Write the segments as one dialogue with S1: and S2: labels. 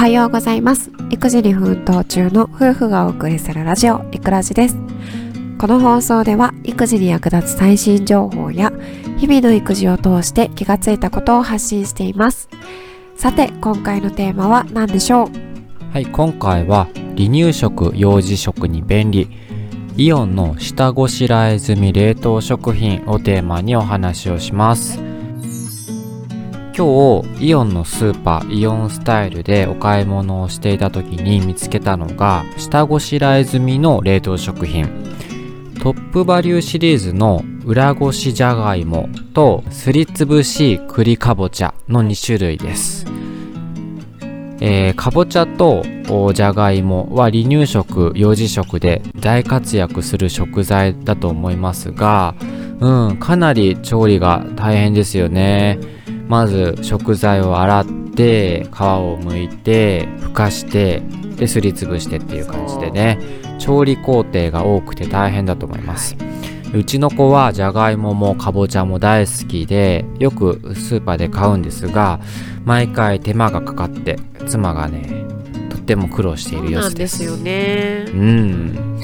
S1: はようございます。育児に奮闘中の夫婦がお送りするラジオいくらじです。この放送では育児に役立つ最新情報や日々の育児を通して気がついたことを発信しています。さて今回のテーマは何でしょう？
S2: はい今回は離乳食幼児食に便利イオンの下ごしらえ済み冷凍食品をテーマにお話をします。今日イオンのスーパーイオンスタイルでお買い物をしていた時に見つけたのが下ごしらえ済みの冷凍食品。トップバリューシリーズの裏ごしじゃがいもとすりつぶし栗かぼちゃの2種類です。えー、かぼちゃとじゃがいもは離乳食幼児食で大活躍する食材だと思いますが、うん、かなり調理が大変ですよね。まず食材を洗って皮を剥いてふかしてですりつぶしてっていう感じでね。調理工程が多くて大変だと思います、うちの子はじゃがいももかぼちゃも大好きでよくスーパーで買うんですが毎回手間がかかって妻がねとっても苦労している様子
S1: ですよね。
S2: うん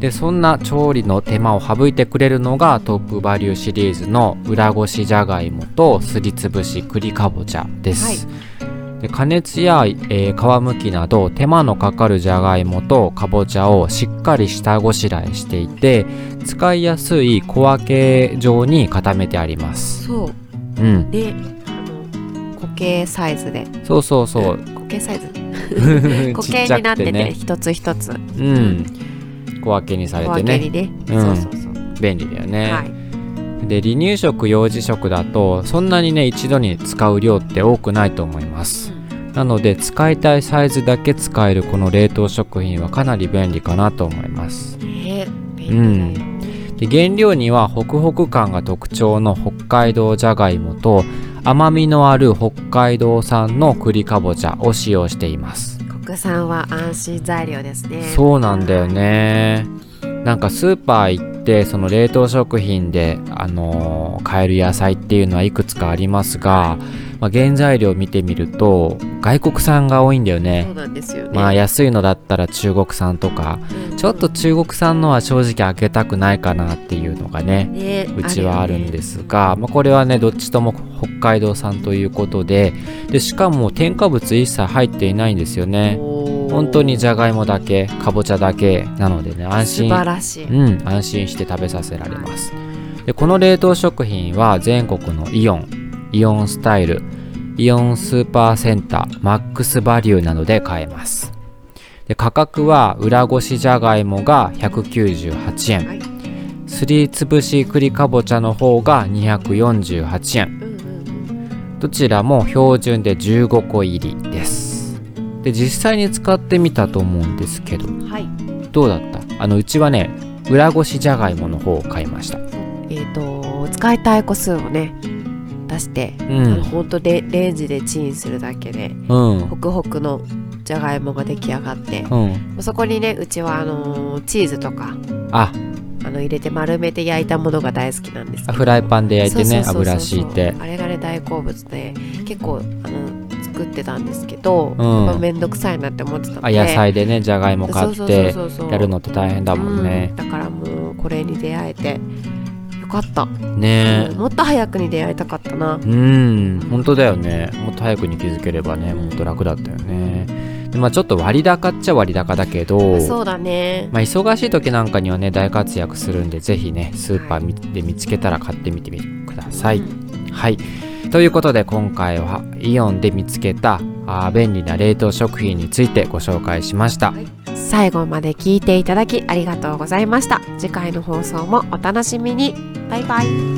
S2: でそんな調理の手間を省いてくれるのがトップバリューシリーズの裏ごしじゃがいもとすりつぶし栗かぼちゃです、はい、で加熱や、えー、皮むきなど手間のかかるじゃがいもとかぼちゃをしっかり下ごしらえしていて使いやすい小分け状に固めてあります。
S1: そう、うん、であの固形サイズで。
S2: そうそうそう。
S1: 固形サイズ。固形になってて一つ一つ。
S2: うん小分けにされてね。ね、うん、そうそうそう。便利だよね、はい、で離乳食幼児食だとそんなにね一度に使う量って多くないと思います、うん、なので使いたいサイズだけ使えるこの冷凍食品はかなり便利かなと思います。
S1: えー、
S2: 便利だよ、うんで原料にはホクホク感が特徴の北海道じゃがいもと甘みのある北海道産の栗かぼちゃを使用しています
S1: さんは安心材料ですね。
S2: そうなんだよね。なんかスーパー行ってその冷凍食品で、あのー、買える野菜っていうのはいくつかありますが、まあ、原材料見てみると外国産が多いんだよね。ね。まあ安いのだったら中国産とか、うん、ちょっと中国産のは正直開けたくないかなっていうのがね、ね、うちはあるんですが、ね、まあ、これはねどっちとも北海道産ということででしかも添加物一切入っていないんですよね本当にじゃがいもだけかぼちゃだけなのでね安心。
S1: 素晴らしい、
S2: うん、安心して食べさせられます。でこの冷凍食品は全国のイオンイオンスタイルイオンスーパーセンターマックスバリューなどで買えます。で価格は裏ごしじゃがいもが198円、はい、すりつぶし栗かぼちゃの方が248円、どちらも標準で15個入りですで実際に使ってみたと思うんですけど、はい、どうだった？あのうちはね裏ごしじゃがいもの方を買いました。えっ、
S1: ー、と使いたい個数をね出して、うん、ほんとレレンジでチンするだけで、うん、ホクホクのじゃがいもが出来上がって、うん、そこにねうちはあのー、チーズとか
S2: あ。
S1: あの入れて丸めて焼いたものが大好きなんです
S2: フライパンで焼いてね油敷いて。
S1: あれがね大好物で結構あの作ってたんですけど、うん、面倒くさいなって思ってたの
S2: で。あ野菜でねじゃがいも買ってやるのって大変だもんね、
S1: うん、だからもうこれに出会えてよかった。
S2: ね、
S1: うん、もっと早くに出会いたかったな。
S2: うん。本当だよね。もっと早くに気づければねもっと楽だったよね。でまあちょっと割高っちゃ割高だけど
S1: そうだね。
S2: まあ忙しい時なんかにはね大活躍するんでぜひねスーパーで見つけたら買ってみてみてください、はいということで今回はイオンで見つけたあ便利な冷凍食品についてご紹介しました、はい、
S1: 最後まで聞いていただきありがとうございました。次回の放送もお楽しみに。バイバイ。